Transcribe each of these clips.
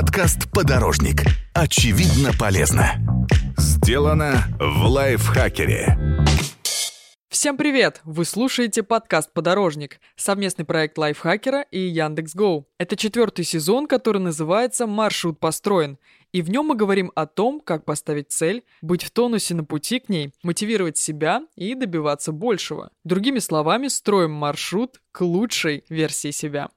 Подкаст «Подорожник». Очевидно полезно. Сделано в лайфхакере. Всем привет! Вы слушаете подкаст «Подорожник», совместный проект Лайфхакера и Яндекс.Гоу. Это четвертый сезон, который называется «Маршрут построен», и в нем мы говорим о том, как поставить цель, быть в тонусе на пути к ней, мотивировать себя и добиваться большего. Другими словами, строим маршрут к лучшей версии себя.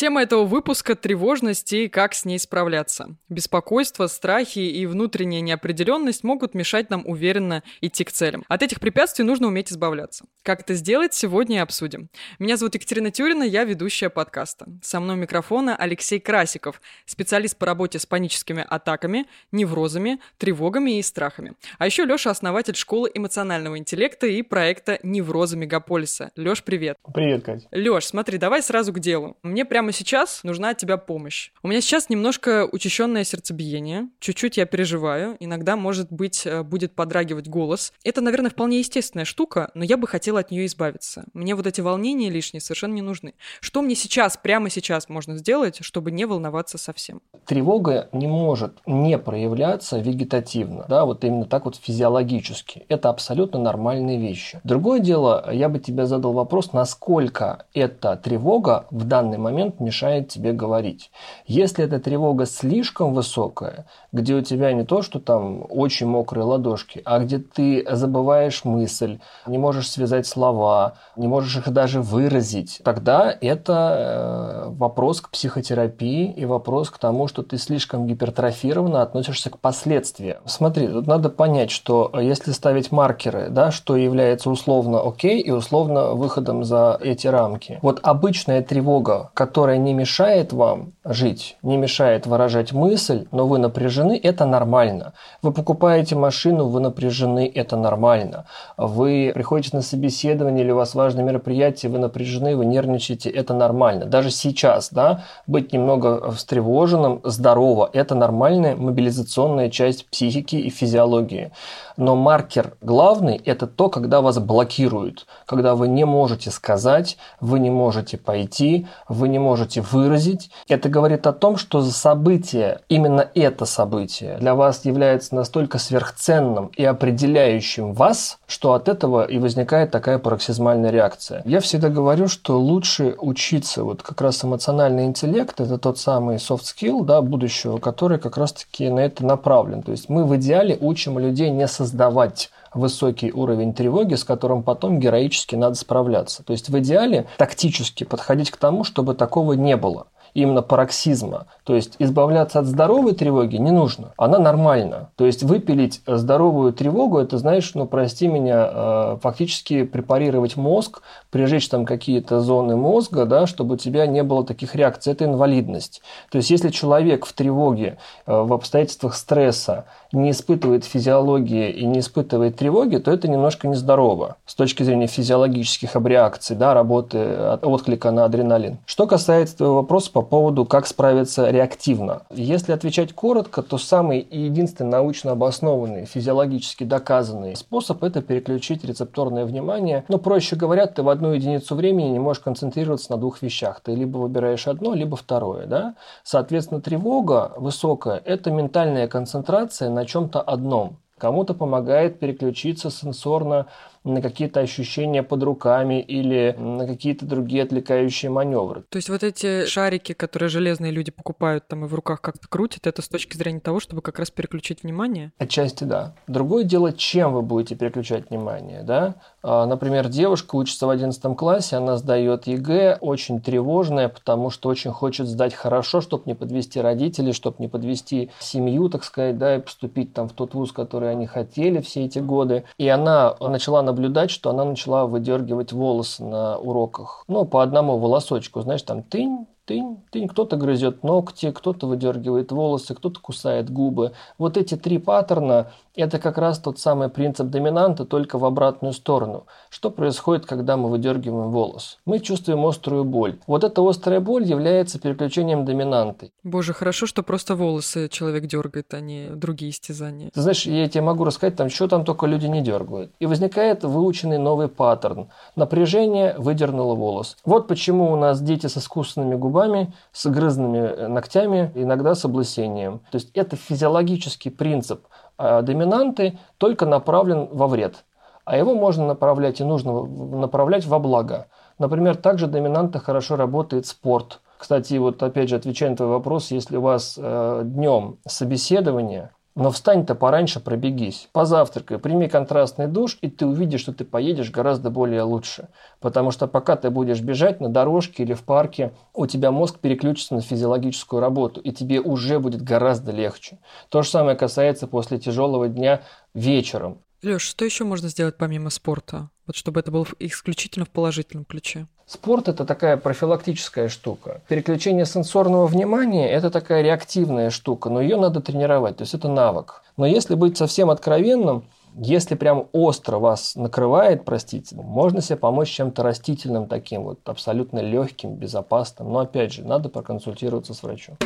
Тема этого выпуска – тревожность и как с ней справляться. Беспокойство, страхи и внутренняя неопределенность могут мешать нам уверенно идти к целям. От этих препятствий нужно уметь избавляться. Как это сделать, сегодня и обсудим. Меня зовут Екатерина Тюрина, я ведущая подкаста. Со мной микрофона Алексей Красиков, специалист по работе с паническими атаками, неврозами, тревогами и страхами. А еще Леша – основатель школы эмоционального интеллекта и проекта «Неврозы Мегаполиса». Леш, привет. Привет, Катя. Леш, смотри, давай сразу к делу. Мне прямо прямо сейчас нужна от тебя помощь. У меня сейчас немножко учащенное сердцебиение, чуть-чуть я переживаю, иногда, может быть, э, будет подрагивать голос. Это, наверное, вполне естественная штука, но я бы хотела от нее избавиться. Мне вот эти волнения лишние совершенно не нужны. Что мне сейчас, прямо сейчас можно сделать, чтобы не волноваться совсем? Тревога не может не проявляться вегетативно, да, вот именно так вот физиологически. Это абсолютно нормальные вещи. Другое дело, я бы тебе задал вопрос, насколько эта тревога в данный момент мешает тебе говорить. Если эта тревога слишком высокая, где у тебя не то, что там очень мокрые ладошки, а где ты забываешь мысль, не можешь связать слова, не можешь их даже выразить, тогда это э, вопрос к психотерапии и вопрос к тому, что ты слишком гипертрофированно относишься к последствиям. Смотри, тут надо понять, что если ставить маркеры, да, что является условно окей и условно выходом за эти рамки. Вот обычная тревога, которая которая не мешает вам жить, не мешает выражать мысль, но вы напряжены, это нормально. Вы покупаете машину, вы напряжены, это нормально. Вы приходите на собеседование или у вас важное мероприятие, вы напряжены, вы нервничаете, это нормально. Даже сейчас, да, быть немного встревоженным, здорово, это нормальная мобилизационная часть психики и физиологии. Но маркер главный – это то, когда вас блокируют, когда вы не можете сказать, вы не можете пойти, вы не можете можете выразить. Это говорит о том, что событие, именно это событие, для вас является настолько сверхценным и определяющим вас, что от этого и возникает такая пароксизмальная реакция. Я всегда говорю, что лучше учиться, вот как раз эмоциональный интеллект, это тот самый soft skill да, будущего, который как раз-таки на это направлен. То есть мы в идеале учим людей не создавать высокий уровень тревоги, с которым потом героически надо справляться. То есть в идеале тактически подходить к тому, чтобы такого не было именно пароксизма. То есть избавляться от здоровой тревоги не нужно. Она нормальна. То есть выпилить здоровую тревогу, это, знаешь, ну, прости меня, э, фактически препарировать мозг, прижечь там какие-то зоны мозга, да, чтобы у тебя не было таких реакций. Это инвалидность. То есть если человек в тревоге, э, в обстоятельствах стресса не испытывает физиологии и не испытывает тревоги, то это немножко нездорово с точки зрения физиологических обреакций, да, работы, отклика на адреналин. Что касается твоего вопроса по поводу, как справиться реактивно. Если отвечать коротко, то самый и единственный научно обоснованный, физиологически доказанный способ – это переключить рецепторное внимание. Но, проще говоря, ты в одну единицу времени не можешь концентрироваться на двух вещах. Ты либо выбираешь одно, либо второе. Да? Соответственно, тревога высокая – это ментальная концентрация на чем-то одном. Кому-то помогает переключиться сенсорно на какие-то ощущения под руками или на какие-то другие отвлекающие маневры. То есть вот эти шарики, которые железные люди покупают там и в руках как-то крутят, это с точки зрения того, чтобы как раз переключить внимание? Отчасти да. Другое дело, чем вы будете переключать внимание, да? А, например, девушка учится в 11 классе, она сдает ЕГЭ, очень тревожная, потому что очень хочет сдать хорошо, чтобы не подвести родителей, чтобы не подвести семью, так сказать, да, и поступить там в тот вуз, который они хотели все эти годы. И она начала наблюдать, что она начала выдергивать волосы на уроках. Ну, по одному волосочку, знаешь, там тынь, тынь, тынь. Кто-то грызет ногти, кто-то выдергивает волосы, кто-то кусает губы. Вот эти три паттерна – это как раз тот самый принцип доминанта, только в обратную сторону. Что происходит, когда мы выдергиваем волос? Мы чувствуем острую боль. Вот эта острая боль является переключением доминанты. Боже, хорошо, что просто волосы человек дергает, а не другие истязания. Ты знаешь, я тебе могу рассказать, там, что там только люди не дергают. И возникает выученный новый паттерн. Напряжение выдернуло волос. Вот почему у нас дети с искусственными губами зубами, с грызными э, ногтями, иногда с облысением. То есть это физиологический принцип а доминанты, только направлен во вред. А его можно направлять и нужно направлять во благо. Например, также доминанта хорошо работает спорт. Кстати, вот опять же, отвечая на твой вопрос, если у вас э, днем собеседование, но встань-то пораньше, пробегись. Позавтракай, прими контрастный душ, и ты увидишь, что ты поедешь гораздо более лучше. Потому что пока ты будешь бежать на дорожке или в парке, у тебя мозг переключится на физиологическую работу, и тебе уже будет гораздо легче. То же самое касается после тяжелого дня вечером. Леш, что еще можно сделать помимо спорта? Вот чтобы это было исключительно в положительном ключе. Спорт – это такая профилактическая штука. Переключение сенсорного внимания – это такая реактивная штука, но ее надо тренировать, то есть это навык. Но если быть совсем откровенным, если прям остро вас накрывает, простите, можно себе помочь чем-то растительным таким, вот абсолютно легким, безопасным. Но опять же, надо проконсультироваться с врачом.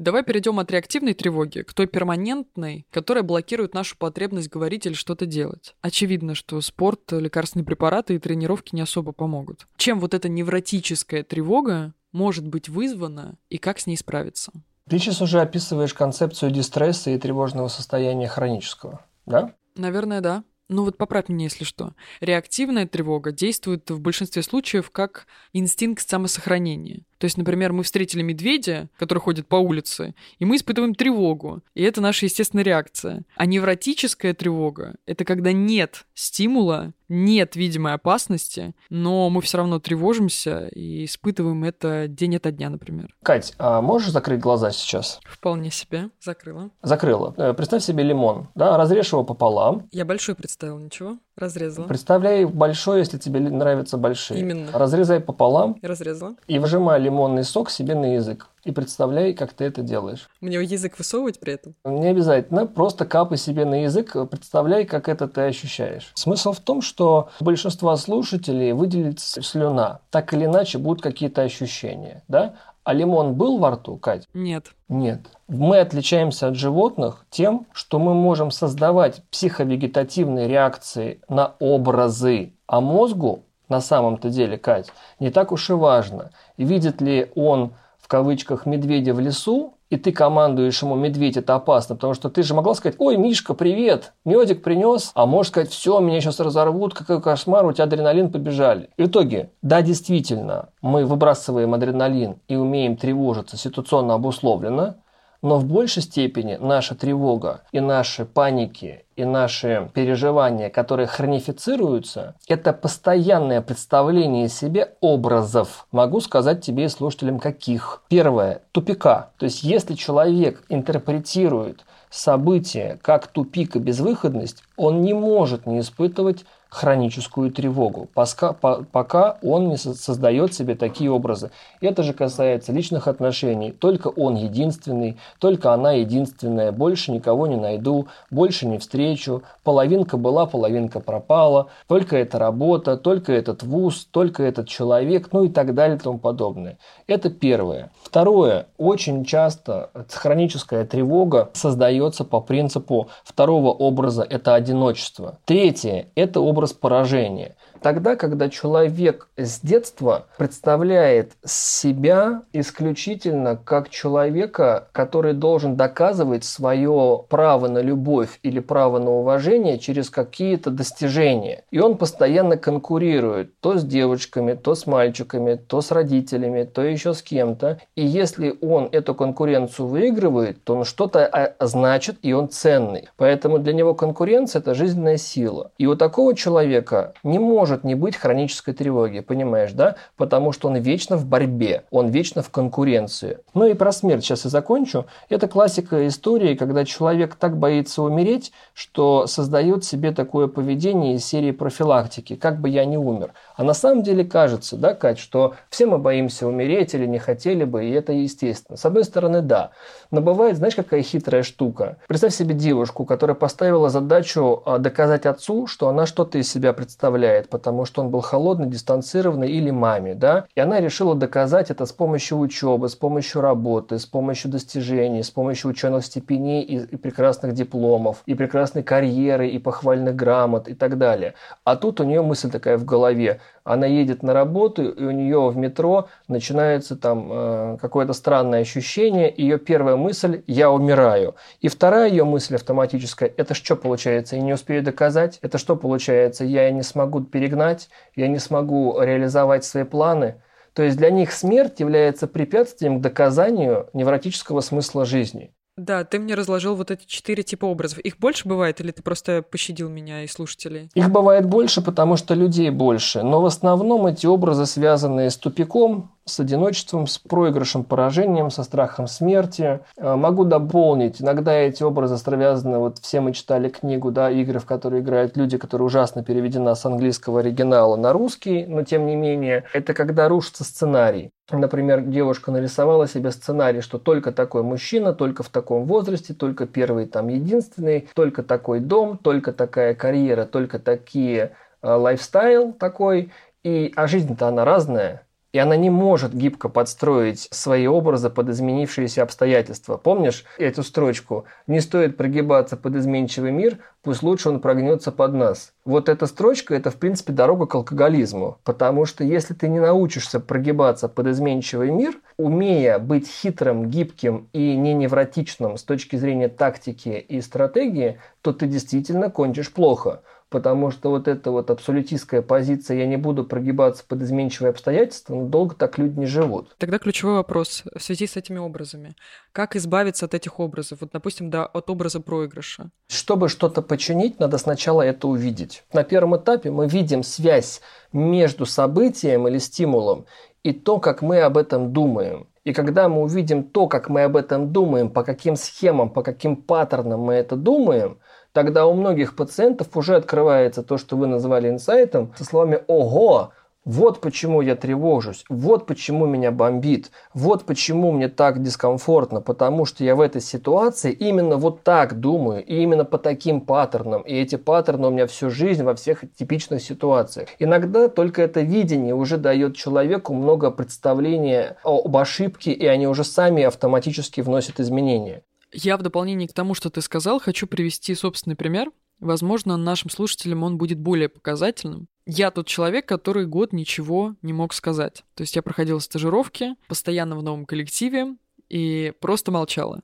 Давай перейдем от реактивной тревоги к той перманентной, которая блокирует нашу потребность говорить или что-то делать. Очевидно, что спорт, лекарственные препараты и тренировки не особо помогут. Чем вот эта невротическая тревога может быть вызвана и как с ней справиться? Ты сейчас уже описываешь концепцию дистресса и тревожного состояния хронического, да? Наверное, да. Ну вот поправь меня, если что. Реактивная тревога действует в большинстве случаев как инстинкт самосохранения. То есть, например, мы встретили медведя, который ходит по улице, и мы испытываем тревогу. И это наша естественная реакция. А невротическая тревога — это когда нет стимула, нет видимой опасности, но мы все равно тревожимся и испытываем это день ото дня, например. Кать, а можешь закрыть глаза сейчас? Вполне себе. Закрыла. Закрыла. Э, представь себе лимон, да, разрежь его пополам. Я большой представил, ничего? Разрезала. Представляй большой, если тебе нравятся большие. Именно. Разрезай пополам. И разрезала. И выжимай лимонный сок себе на язык. И представляй, как ты это делаешь. Мне язык высовывать при этом? Не обязательно. Просто капай себе на язык, представляй, как это ты ощущаешь. Смысл в том, что большинство слушателей выделит слюна. Так или иначе будут какие-то ощущения. Да? А лимон был во рту, Кать? Нет. Нет. Мы отличаемся от животных тем, что мы можем создавать психовегетативные реакции на образы, а мозгу на самом-то деле, Кать, не так уж и важно, видит ли он в кавычках медведя в лесу и ты командуешь ему, медведь, это опасно, потому что ты же могла сказать, ой, Мишка, привет, медик принес, а можешь сказать, все, меня сейчас разорвут, какой кошмар, у тебя адреналин, побежали. В итоге, да, действительно, мы выбрасываем адреналин и умеем тревожиться ситуационно обусловленно, но в большей степени наша тревога и наши паники и наши переживания, которые хронифицируются, это постоянное представление себе образов. Могу сказать тебе и слушателям каких. Первое – тупика. То есть если человек интерпретирует события как тупик и безвыходность, он не может не испытывать хроническую тревогу, пока, он не создает себе такие образы. Это же касается личных отношений. Только он единственный, только она единственная, больше никого не найду, больше не встречу, половинка была, половинка пропала, только эта работа, только этот вуз, только этот человек, ну и так далее и тому подобное. Это первое. Второе. Очень часто хроническая тревога создается по принципу второго образа – это одиночество. Третье – это образ поражения. Тогда, когда человек с детства представляет себя исключительно как человека, который должен доказывать свое право на любовь или право на уважение через какие-то достижения. И он постоянно конкурирует то с девочками, то с мальчиками, то с родителями, то еще с кем-то. И если он эту конкуренцию выигрывает, то он что-то а, значит, и он ценный. Поэтому для него конкуренция – это жизненная сила. И у такого человека не может может не быть хронической тревоги, понимаешь, да? Потому что он вечно в борьбе, он вечно в конкуренции. Ну и про смерть сейчас я закончу. Это классика истории, когда человек так боится умереть, что создает себе такое поведение из серии профилактики, как бы я не умер. А на самом деле кажется, да, Кать, что все мы боимся умереть или не хотели бы, и это естественно. С одной стороны, да. Но бывает, знаешь, какая хитрая штука? Представь себе девушку, которая поставила задачу а, доказать отцу, что она что-то из себя представляет, потому что он был холодный, дистанцированный, или маме, да, и она решила доказать это с помощью учебы, с помощью работы, с помощью достижений, с помощью ученых степеней и, и прекрасных дипломов, и прекрасной карьеры, и похвальных грамот и так далее. А тут у нее мысль такая в голове, она едет на работу, и у нее в метро начинается там э, какое-то странное ощущение, ее первая мысль «я умираю». И вторая ее мысль автоматическая «это что получается, я не успею доказать? Это что получается, я не смогу перегнать, я не смогу реализовать свои планы?» То есть для них смерть является препятствием к доказанию невротического смысла жизни. Да, ты мне разложил вот эти четыре типа образов. Их больше бывает или ты просто пощадил меня и слушателей? Их бывает больше, потому что людей больше. Но в основном эти образы связаны с тупиком, с одиночеством, с проигрышем, поражением, со страхом смерти. Э, могу дополнить, иногда эти образы связаны, вот все мы читали книгу, да, игры, в которые играют люди, которые ужасно переведена с английского оригинала на русский, но тем не менее, это когда рушится сценарий. Например, девушка нарисовала себе сценарий, что только такой мужчина, только в таком возрасте, только первый там единственный, только такой дом, только такая карьера, только такие э, лайфстайл такой. И, а жизнь-то она разная. И она не может гибко подстроить свои образы под изменившиеся обстоятельства. Помнишь эту строчку? «Не стоит прогибаться под изменчивый мир, пусть лучше он прогнется под нас». Вот эта строчка – это, в принципе, дорога к алкоголизму. Потому что если ты не научишься прогибаться под изменчивый мир, умея быть хитрым, гибким и не невротичным с точки зрения тактики и стратегии, то ты действительно кончишь плохо потому что вот эта вот абсолютистская позиция «я не буду прогибаться под изменчивые обстоятельства», ну, долго так люди не живут. Тогда ключевой вопрос в связи с этими образами. Как избавиться от этих образов? Вот, допустим, да, от образа проигрыша. Чтобы что-то починить, надо сначала это увидеть. На первом этапе мы видим связь между событием или стимулом и то, как мы об этом думаем. И когда мы увидим то, как мы об этом думаем, по каким схемам, по каким паттернам мы это думаем – тогда у многих пациентов уже открывается то, что вы назвали инсайтом, со словами «Ого!» Вот почему я тревожусь, вот почему меня бомбит, вот почему мне так дискомфортно, потому что я в этой ситуации именно вот так думаю, и именно по таким паттернам, и эти паттерны у меня всю жизнь во всех типичных ситуациях. Иногда только это видение уже дает человеку много представления об ошибке, и они уже сами автоматически вносят изменения. Я в дополнение к тому, что ты сказал, хочу привести собственный пример. Возможно, нашим слушателям он будет более показательным. Я тот человек, который год ничего не мог сказать. То есть я проходила стажировки, постоянно в новом коллективе, и просто молчала.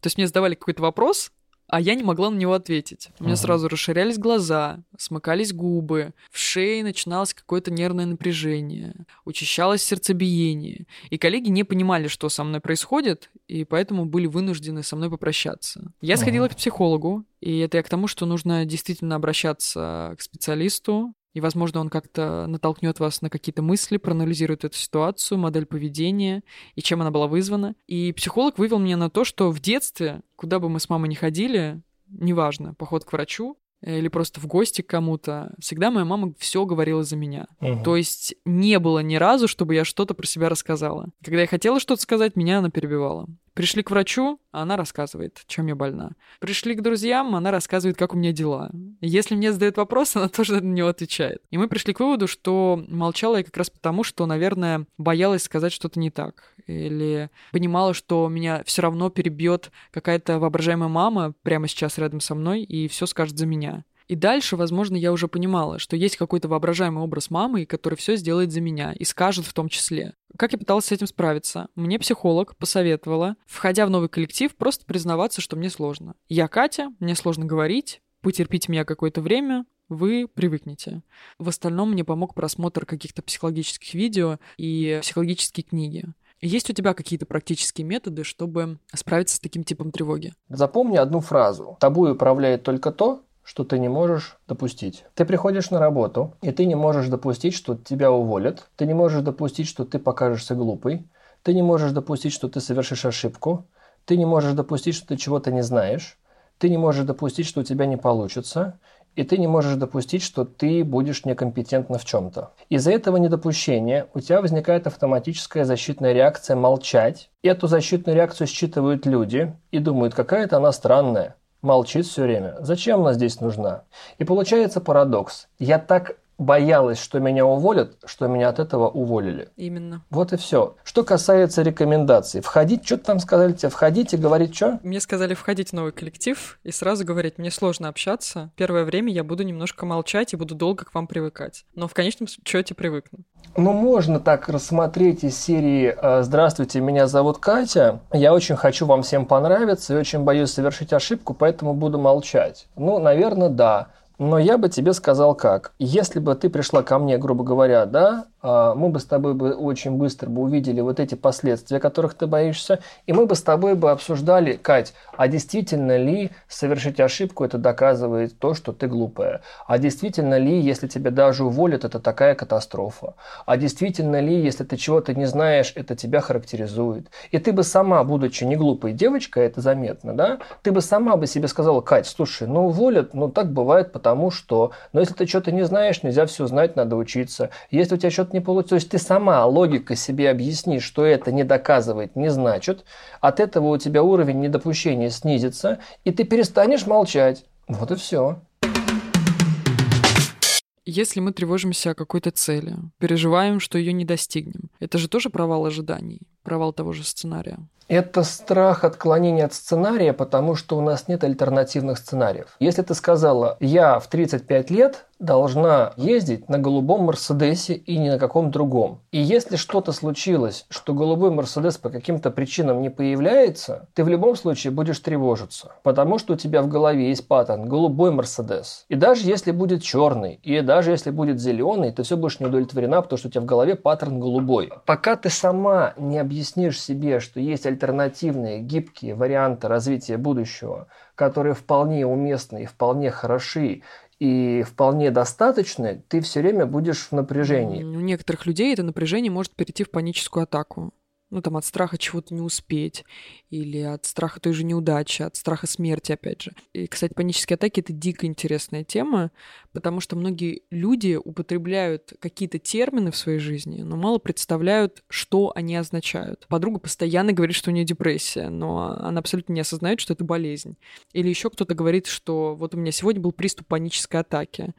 То есть мне задавали какой-то вопрос, а я не могла на него ответить. У меня ага. сразу расширялись глаза, смыкались губы, в шее начиналось какое-то нервное напряжение, учащалось сердцебиение. И коллеги не понимали, что со мной происходит, и поэтому были вынуждены со мной попрощаться. Я сходила ага. к психологу, и это я к тому, что нужно действительно обращаться к специалисту, и, возможно, он как-то натолкнет вас на какие-то мысли, проанализирует эту ситуацию, модель поведения и чем она была вызвана. И психолог вывел меня на то, что в детстве, куда бы мы с мамой ни ходили, неважно, поход к врачу, или просто в гости к кому-то, всегда моя мама все говорила за меня. Угу. То есть не было ни разу, чтобы я что-то про себя рассказала. Когда я хотела что-то сказать, меня она перебивала. Пришли к врачу, а она рассказывает, чем я больна. Пришли к друзьям, она рассказывает, как у меня дела. Если мне задают вопрос, она тоже на него отвечает. И мы пришли к выводу, что молчала я как раз потому, что, наверное, боялась сказать что-то не так. Или понимала, что меня все равно перебьет какая-то воображаемая мама прямо сейчас рядом со мной и все скажет за меня. И дальше, возможно, я уже понимала, что есть какой-то воображаемый образ мамы, который все сделает за меня и скажет в том числе. Как я пыталась с этим справиться? Мне психолог посоветовала, входя в новый коллектив, просто признаваться, что мне сложно. Я Катя, мне сложно говорить, потерпите меня какое-то время, вы привыкнете. В остальном мне помог просмотр каких-то психологических видео и психологические книги. Есть у тебя какие-то практические методы, чтобы справиться с таким типом тревоги? Запомни одну фразу. Тобой управляет только то, что ты не можешь допустить. Ты приходишь на работу, и ты не можешь допустить, что тебя уволят. Ты не можешь допустить, что ты покажешься глупой. Ты не можешь допустить, что ты совершишь ошибку. Ты не можешь допустить, что ты чего-то не знаешь. Ты не можешь допустить, что у тебя не получится. И ты не можешь допустить, что ты будешь некомпетентна в чем-то. Из-за этого недопущения у тебя возникает автоматическая защитная реакция молчать. Эту защитную реакцию считывают люди и думают, какая-то она странная молчит все время. Зачем она здесь нужна? И получается парадокс. Я так боялась, что меня уволят, что меня от этого уволили. Именно. Вот и все. Что касается рекомендаций. Входить, что там сказали тебе? Входить и говорить что? Мне сказали входить в новый коллектив и сразу говорить, мне сложно общаться. Первое время я буду немножко молчать и буду долго к вам привыкать. Но в конечном счете привыкну. Ну, можно так рассмотреть из серии э, «Здравствуйте, меня зовут Катя. Я очень хочу вам всем понравиться и очень боюсь совершить ошибку, поэтому буду молчать». Ну, наверное, да. Но я бы тебе сказал как. Если бы ты пришла ко мне, грубо говоря, да, мы бы с тобой бы очень быстро бы увидели вот эти последствия, которых ты боишься, и мы бы с тобой бы обсуждали, Кать, а действительно ли совершить ошибку это доказывает то, что ты глупая? А действительно ли, если тебя даже уволят, это такая катастрофа? А действительно ли, если ты чего-то не знаешь, это тебя характеризует? И ты бы сама, будучи не глупой девочкой, это заметно, да, ты бы сама бы себе сказала, Кать, слушай, ну уволят, ну так бывает, потому что, но если ты что-то не знаешь, нельзя все знать, надо учиться. Если у тебя что-то не получится. То есть ты сама логика себе объясни, что это не доказывает, не значит. От этого у тебя уровень недопущения снизится, и ты перестанешь молчать. Вот и все. Если мы тревожимся о какой-то цели, переживаем, что ее не достигнем, это же тоже провал ожиданий, провал того же сценария. Это страх отклонения от сценария, потому что у нас нет альтернативных сценариев. Если ты сказала, я в 35 лет должна ездить на голубом Мерседесе и ни на каком другом. И если что-то случилось, что голубой Мерседес по каким-то причинам не появляется, ты в любом случае будешь тревожиться, потому что у тебя в голове есть паттерн голубой Мерседес. И даже если будет черный, и даже если будет зеленый, ты все будешь не удовлетворена, потому что у тебя в голове паттерн голубой. Пока ты сама не объяснишь себе, что есть альтернативные гибкие варианты развития будущего, которые вполне уместны и вполне хороши, и вполне достаточны, ты все время будешь в напряжении. У некоторых людей это напряжение может перейти в паническую атаку ну, там, от страха чего-то не успеть, или от страха той же неудачи, от страха смерти, опять же. И, кстати, панические атаки — это дико интересная тема, потому что многие люди употребляют какие-то термины в своей жизни, но мало представляют, что они означают. Подруга постоянно говорит, что у нее депрессия, но она абсолютно не осознает, что это болезнь. Или еще кто-то говорит, что вот у меня сегодня был приступ панической атаки,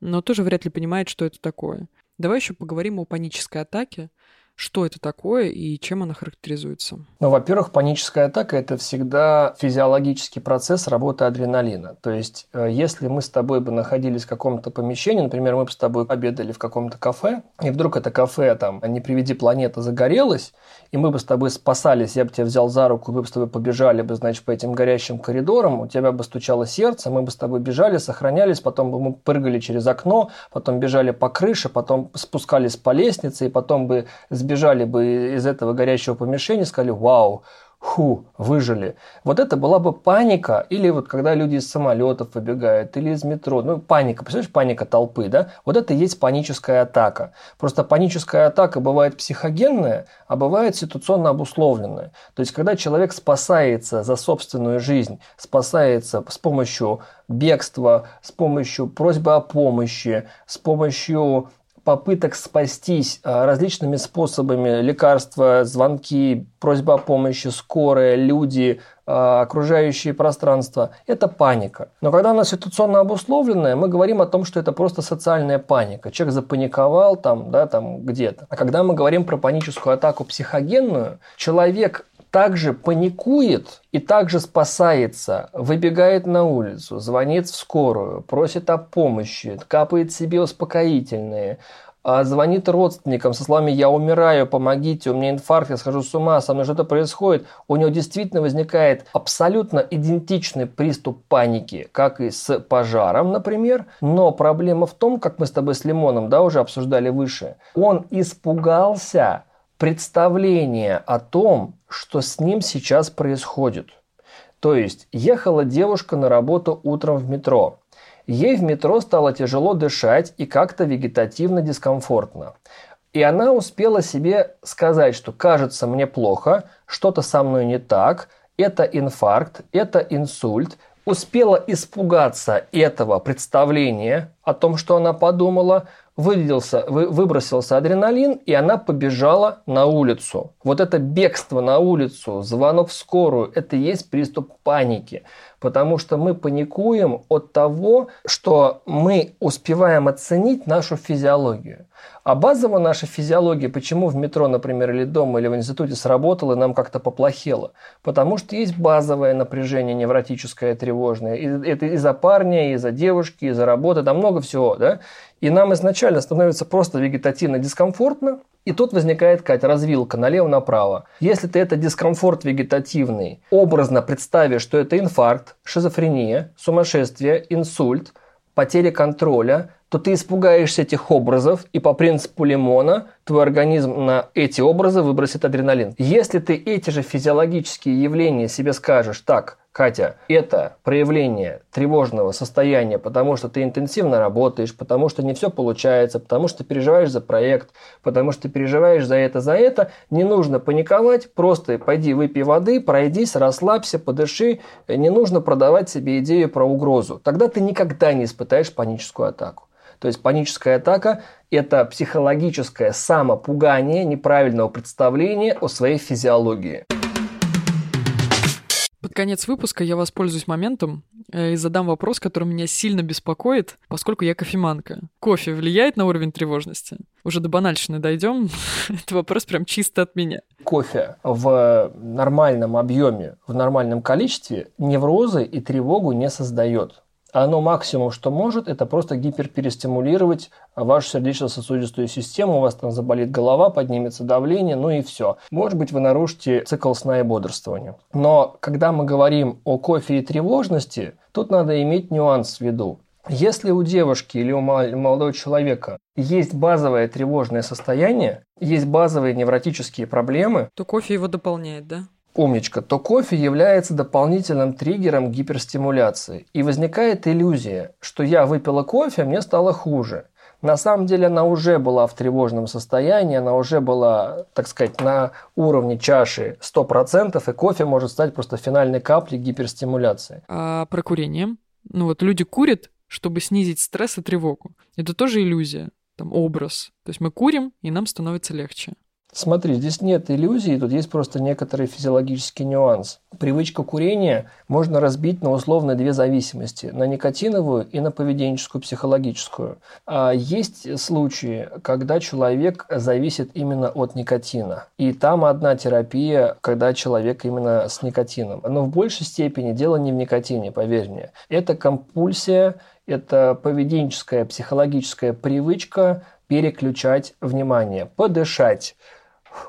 но тоже вряд ли понимает, что это такое. Давай еще поговорим о панической атаке, что это такое и чем она характеризуется? Ну, во-первых, паническая атака – это всегда физиологический процесс работы адреналина. То есть, э, если мы с тобой бы находились в каком-то помещении, например, мы бы с тобой обедали в каком-то кафе, и вдруг это кафе, там, не приведи планета, загорелось, и мы бы с тобой спасались, я бы тебя взял за руку, мы бы с тобой побежали бы, значит, по этим горящим коридорам, у тебя бы стучало сердце, мы бы с тобой бежали, сохранялись, потом бы мы прыгали через окно, потом бежали по крыше, потом спускались по лестнице, и потом бы сбежали бы из этого горящего помещения, сказали, вау, ху, выжили. Вот это была бы паника, или вот когда люди из самолетов выбегают, или из метро, ну паника, представляешь, паника толпы, да? Вот это и есть паническая атака. Просто паническая атака бывает психогенная, а бывает ситуационно обусловленная. То есть, когда человек спасается за собственную жизнь, спасается с помощью бегства, с помощью просьбы о помощи, с помощью попыток спастись а, различными способами, лекарства, звонки, просьба о помощи, скорая, люди, а, окружающее пространство, это паника. Но когда она ситуационно обусловленная, мы говорим о том, что это просто социальная паника. Человек запаниковал там, да, там где-то. А когда мы говорим про паническую атаку психогенную, человек также паникует и также спасается, выбегает на улицу, звонит в скорую, просит о помощи, капает себе успокоительные, а звонит родственникам со словами «я умираю, помогите, у меня инфаркт, я схожу с ума, со мной что-то происходит», у него действительно возникает абсолютно идентичный приступ паники, как и с пожаром, например. Но проблема в том, как мы с тобой с Лимоном да, уже обсуждали выше, он испугался представления о том, что с ним сейчас происходит. То есть ехала девушка на работу утром в метро. Ей в метро стало тяжело дышать и как-то вегетативно дискомфортно. И она успела себе сказать, что кажется мне плохо, что-то со мной не так, это инфаркт, это инсульт, успела испугаться этого представления о том, что она подумала, выделился, вы, выбросился адреналин, и она побежала на улицу. Вот это бегство на улицу, звонок в скорую, это и есть приступ паники. Потому что мы паникуем от того, что мы успеваем оценить нашу физиологию. А базово наша физиология, почему в метро, например, или дома, или в институте сработала, и нам как-то поплохело? Потому что есть базовое напряжение невротическое, тревожное. И это из-за парня, из-за девушки, из-за работы, там много всего, да? И нам изначально становится просто вегетативно дискомфортно, и тут возникает, Кать, развилка налево-направо. Если ты это дискомфорт вегетативный, образно представишь, что это инфаркт, шизофрения, сумасшествие, инсульт, потеря контроля, то ты испугаешься этих образов, и по принципу лимона твой организм на эти образы выбросит адреналин. Если ты эти же физиологические явления себе скажешь, так, Катя, это проявление тревожного состояния, потому что ты интенсивно работаешь, потому что не все получается, потому что переживаешь за проект, потому что переживаешь за это, за это. Не нужно паниковать, просто пойди выпей воды, пройдись, расслабься, подыши. Не нужно продавать себе идею про угрозу. Тогда ты никогда не испытаешь паническую атаку. То есть паническая атака – это психологическое самопугание неправильного представления о своей физиологии. Под конец выпуска я воспользуюсь моментом э, и задам вопрос, который меня сильно беспокоит, поскольку я кофеманка. Кофе влияет на уровень тревожности? Уже до банальщины дойдем. Это вопрос прям чисто от меня. Кофе в нормальном объеме, в нормальном количестве неврозы и тревогу не создает оно максимум, что может, это просто гиперперестимулировать вашу сердечно-сосудистую систему, у вас там заболит голова, поднимется давление, ну и все. Может быть, вы нарушите цикл сна и бодрствования. Но когда мы говорим о кофе и тревожности, тут надо иметь нюанс в виду. Если у девушки или у молодого человека есть базовое тревожное состояние, есть базовые невротические проблемы, то кофе его дополняет, да? Умничка, то кофе является дополнительным триггером гиперстимуляции. И возникает иллюзия, что я выпила кофе, мне стало хуже. На самом деле она уже была в тревожном состоянии, она уже была, так сказать, на уровне чаши 100%, и кофе может стать просто финальной каплей гиперстимуляции. А про курение? Ну вот люди курят, чтобы снизить стресс и тревогу. Это тоже иллюзия, там образ. То есть мы курим, и нам становится легче. Смотри, здесь нет иллюзий, тут есть просто некоторый физиологический нюанс. Привычка курения можно разбить на условно две зависимости, на никотиновую и на поведенческую, психологическую. А есть случаи, когда человек зависит именно от никотина. И там одна терапия, когда человек именно с никотином. Но в большей степени дело не в никотине, поверь мне. Это компульсия, это поведенческая, психологическая привычка переключать внимание, подышать,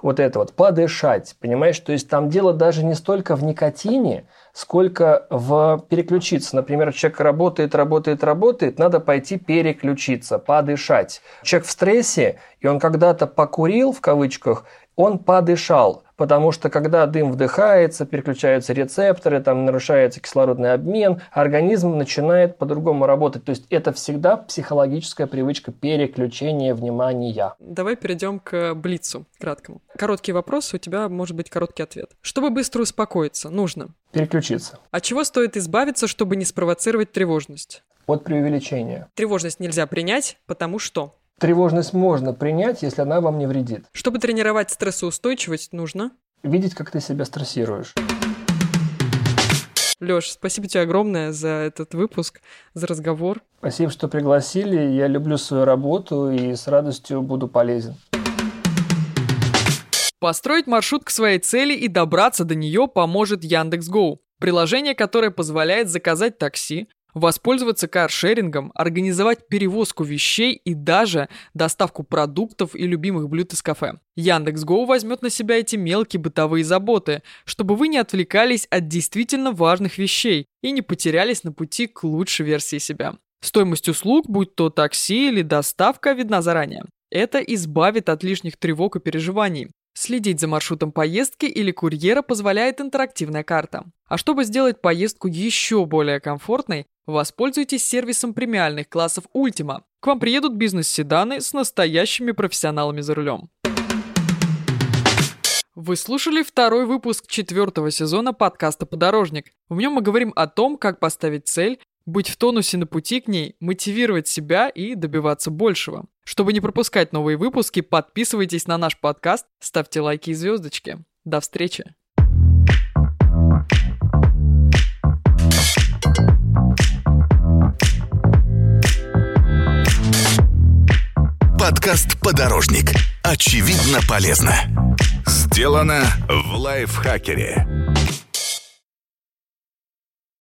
вот это вот, подышать, понимаешь? То есть там дело даже не столько в никотине, сколько в переключиться. Например, человек работает, работает, работает, надо пойти переключиться, подышать. Человек в стрессе, и он когда-то покурил, в кавычках, он подышал, потому что когда дым вдыхается, переключаются рецепторы, там нарушается кислородный обмен, организм начинает по-другому работать. То есть это всегда психологическая привычка переключения внимания. Давай перейдем к блицу краткому. Короткий вопрос, у тебя может быть короткий ответ. Чтобы быстро успокоиться, нужно переключиться. От чего стоит избавиться, чтобы не спровоцировать тревожность? От преувеличения. Тревожность нельзя принять, потому что Тревожность можно принять, если она вам не вредит. Чтобы тренировать стрессоустойчивость, нужно видеть, как ты себя стрессируешь. Лёш, спасибо тебе огромное за этот выпуск, за разговор. Спасибо, что пригласили. Я люблю свою работу и с радостью буду полезен. Построить маршрут к своей цели и добраться до нее поможет Яндекс.Гоу. Приложение, которое позволяет заказать такси, воспользоваться каршерингом, организовать перевозку вещей и даже доставку продуктов и любимых блюд из кафе. Яндекс.Гоу возьмет на себя эти мелкие бытовые заботы, чтобы вы не отвлекались от действительно важных вещей и не потерялись на пути к лучшей версии себя. Стоимость услуг, будь то такси или доставка, видна заранее. Это избавит от лишних тревог и переживаний. Следить за маршрутом поездки или курьера позволяет интерактивная карта. А чтобы сделать поездку еще более комфортной, воспользуйтесь сервисом премиальных классов Ultima. К вам приедут бизнес-седаны с настоящими профессионалами за рулем. Вы слушали второй выпуск четвертого сезона подкаста «Подорожник». В нем мы говорим о том, как поставить цель быть в тонусе на пути к ней, мотивировать себя и добиваться большего. Чтобы не пропускать новые выпуски, подписывайтесь на наш подкаст, ставьте лайки и звездочки. До встречи! Подкаст «Подорожник». Очевидно полезно. Сделано в лайфхакере.